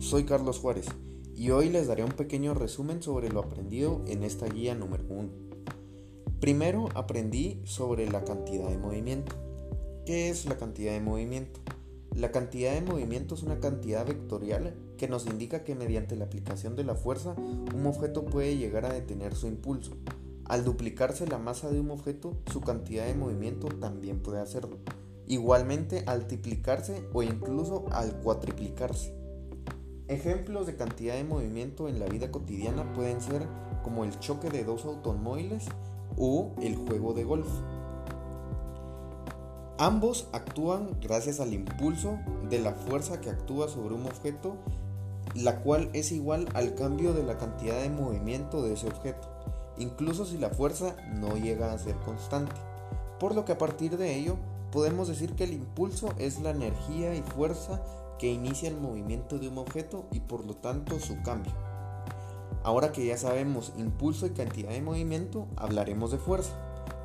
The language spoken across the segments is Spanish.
soy Carlos Juárez y hoy les daré un pequeño resumen sobre lo aprendido en esta guía número 1. Primero aprendí sobre la cantidad de movimiento. ¿Qué es la cantidad de movimiento? La cantidad de movimiento es una cantidad vectorial que nos indica que mediante la aplicación de la fuerza un objeto puede llegar a detener su impulso. Al duplicarse la masa de un objeto, su cantidad de movimiento también puede hacerlo. Igualmente al triplicarse o incluso al cuatriplicarse. Ejemplos de cantidad de movimiento en la vida cotidiana pueden ser como el choque de dos automóviles o el juego de golf. Ambos actúan gracias al impulso de la fuerza que actúa sobre un objeto, la cual es igual al cambio de la cantidad de movimiento de ese objeto, incluso si la fuerza no llega a ser constante. Por lo que a partir de ello podemos decir que el impulso es la energía y fuerza que inicia el movimiento de un objeto y por lo tanto su cambio. Ahora que ya sabemos impulso y cantidad de movimiento, hablaremos de fuerza.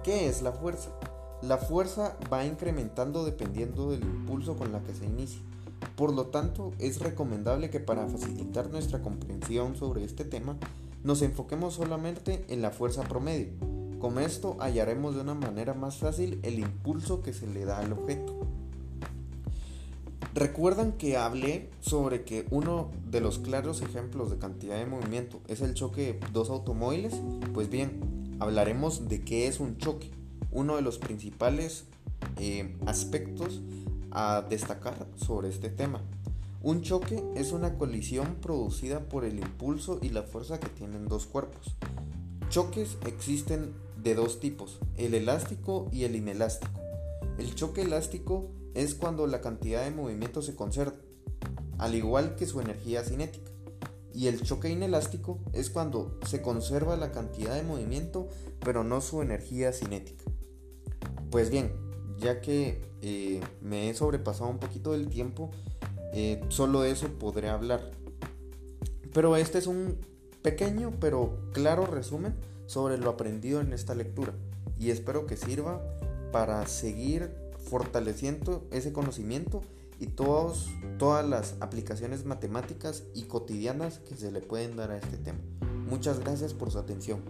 ¿Qué es la fuerza? La fuerza va incrementando dependiendo del impulso con la que se inicia. Por lo tanto, es recomendable que para facilitar nuestra comprensión sobre este tema, nos enfoquemos solamente en la fuerza promedio. Con esto hallaremos de una manera más fácil el impulso que se le da al objeto. ¿Recuerdan que hablé sobre que uno de los claros ejemplos de cantidad de movimiento es el choque de dos automóviles? Pues bien, hablaremos de qué es un choque, uno de los principales eh, aspectos a destacar sobre este tema. Un choque es una colisión producida por el impulso y la fuerza que tienen dos cuerpos. Choques existen de dos tipos, el elástico y el inelástico. El choque elástico es cuando la cantidad de movimiento se conserva, al igual que su energía cinética. Y el choque inelástico es cuando se conserva la cantidad de movimiento, pero no su energía cinética. Pues bien, ya que eh, me he sobrepasado un poquito del tiempo, eh, solo eso podré hablar. Pero este es un pequeño pero claro resumen sobre lo aprendido en esta lectura y espero que sirva para seguir fortaleciendo ese conocimiento y todos, todas las aplicaciones matemáticas y cotidianas que se le pueden dar a este tema. Muchas gracias por su atención.